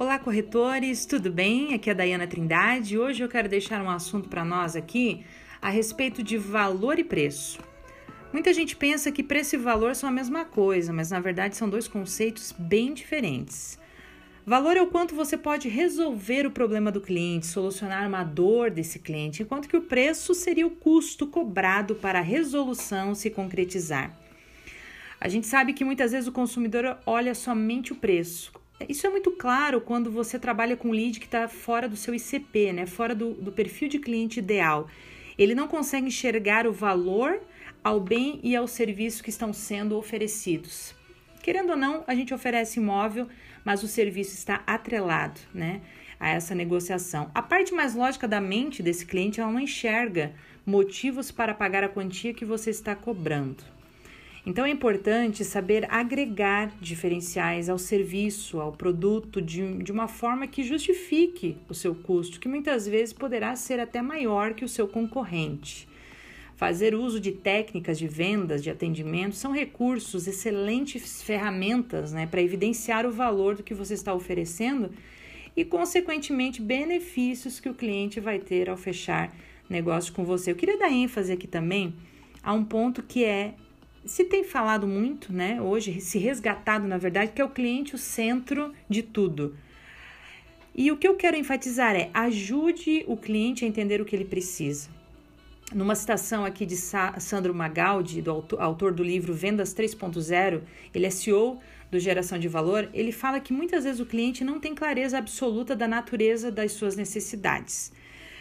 Olá, corretores, tudo bem? Aqui é a Dayana Trindade. Hoje eu quero deixar um assunto para nós aqui a respeito de valor e preço. Muita gente pensa que preço e valor são a mesma coisa, mas na verdade são dois conceitos bem diferentes. Valor é o quanto você pode resolver o problema do cliente, solucionar uma dor desse cliente, enquanto que o preço seria o custo cobrado para a resolução se concretizar. A gente sabe que muitas vezes o consumidor olha somente o preço. Isso é muito claro quando você trabalha com lead que está fora do seu ICP, né? fora do, do perfil de cliente ideal. Ele não consegue enxergar o valor ao bem e ao serviço que estão sendo oferecidos. Querendo ou não, a gente oferece imóvel, mas o serviço está atrelado né, a essa negociação. A parte mais lógica da mente desse cliente, ela não enxerga motivos para pagar a quantia que você está cobrando. Então é importante saber agregar diferenciais ao serviço, ao produto, de, de uma forma que justifique o seu custo, que muitas vezes poderá ser até maior que o seu concorrente. Fazer uso de técnicas de vendas, de atendimento, são recursos, excelentes ferramentas né, para evidenciar o valor do que você está oferecendo e, consequentemente, benefícios que o cliente vai ter ao fechar negócio com você. Eu queria dar ênfase aqui também a um ponto que é se tem falado muito, né, hoje, se resgatado, na verdade, que é o cliente o centro de tudo. E o que eu quero enfatizar é ajude o cliente a entender o que ele precisa. Numa citação aqui de Sandro Magaldi, do autor, autor do livro Vendas 3.0, ele é CEO do Geração de Valor, ele fala que muitas vezes o cliente não tem clareza absoluta da natureza das suas necessidades.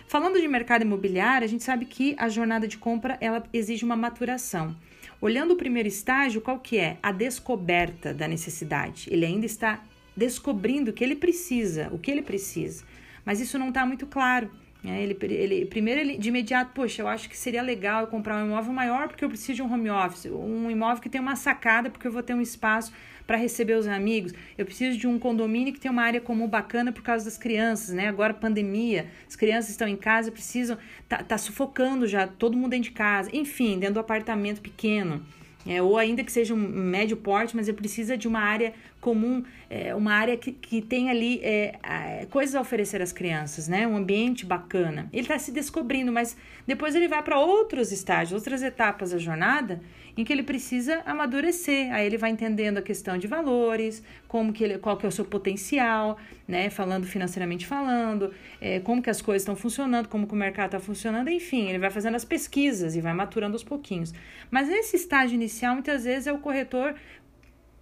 Falando de mercado imobiliário, a gente sabe que a jornada de compra ela exige uma maturação. Olhando o primeiro estágio, qual que é? A descoberta da necessidade. Ele ainda está descobrindo o que ele precisa, o que ele precisa. Mas isso não está muito claro. É, ele, ele, primeiro, ele, de imediato, poxa, eu acho que seria legal eu comprar um imóvel maior porque eu preciso de um home office, um imóvel que tem uma sacada porque eu vou ter um espaço para receber os amigos, eu preciso de um condomínio que tem uma área comum bacana por causa das crianças, né? Agora, pandemia, as crianças estão em casa, precisam, tá, tá sufocando já, todo mundo dentro de casa, enfim, dentro do apartamento pequeno é, ou ainda que seja um médio porte, mas ele precisa de uma área comum, é, uma área que, que tem ali é, coisas a oferecer às crianças, né? Um ambiente bacana. Ele está se descobrindo, mas depois ele vai para outros estágios, outras etapas da jornada, em que ele precisa amadurecer. Aí ele vai entendendo a questão de valores, como que ele, qual que é o seu potencial, né? Falando financeiramente falando, é, como que as coisas estão funcionando, como que o mercado está funcionando, enfim, ele vai fazendo as pesquisas e vai maturando aos pouquinhos. Mas nesse estágio inicial, muitas vezes é o corretor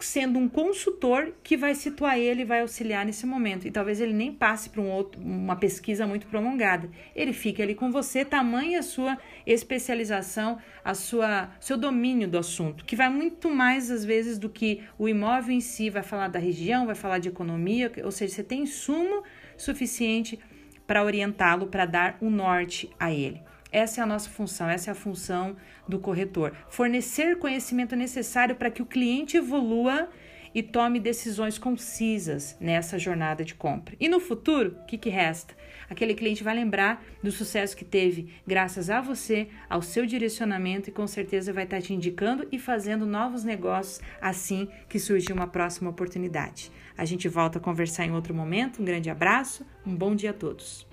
sendo um consultor que vai situar ele e vai auxiliar nesse momento. E talvez ele nem passe para um outro, uma pesquisa muito prolongada. Ele fica ali com você, tamanha a sua especialização, a sua seu domínio do assunto, que vai muito mais às vezes do que o imóvel em si, vai falar da região, vai falar de economia, ou seja, você tem insumo suficiente para orientá-lo, para dar o um norte a ele. Essa é a nossa função, essa é a função do corretor. Fornecer conhecimento necessário para que o cliente evolua e tome decisões concisas nessa jornada de compra. E no futuro, o que, que resta? Aquele cliente vai lembrar do sucesso que teve graças a você, ao seu direcionamento e com certeza vai estar te indicando e fazendo novos negócios assim que surgir uma próxima oportunidade. A gente volta a conversar em outro momento. Um grande abraço, um bom dia a todos.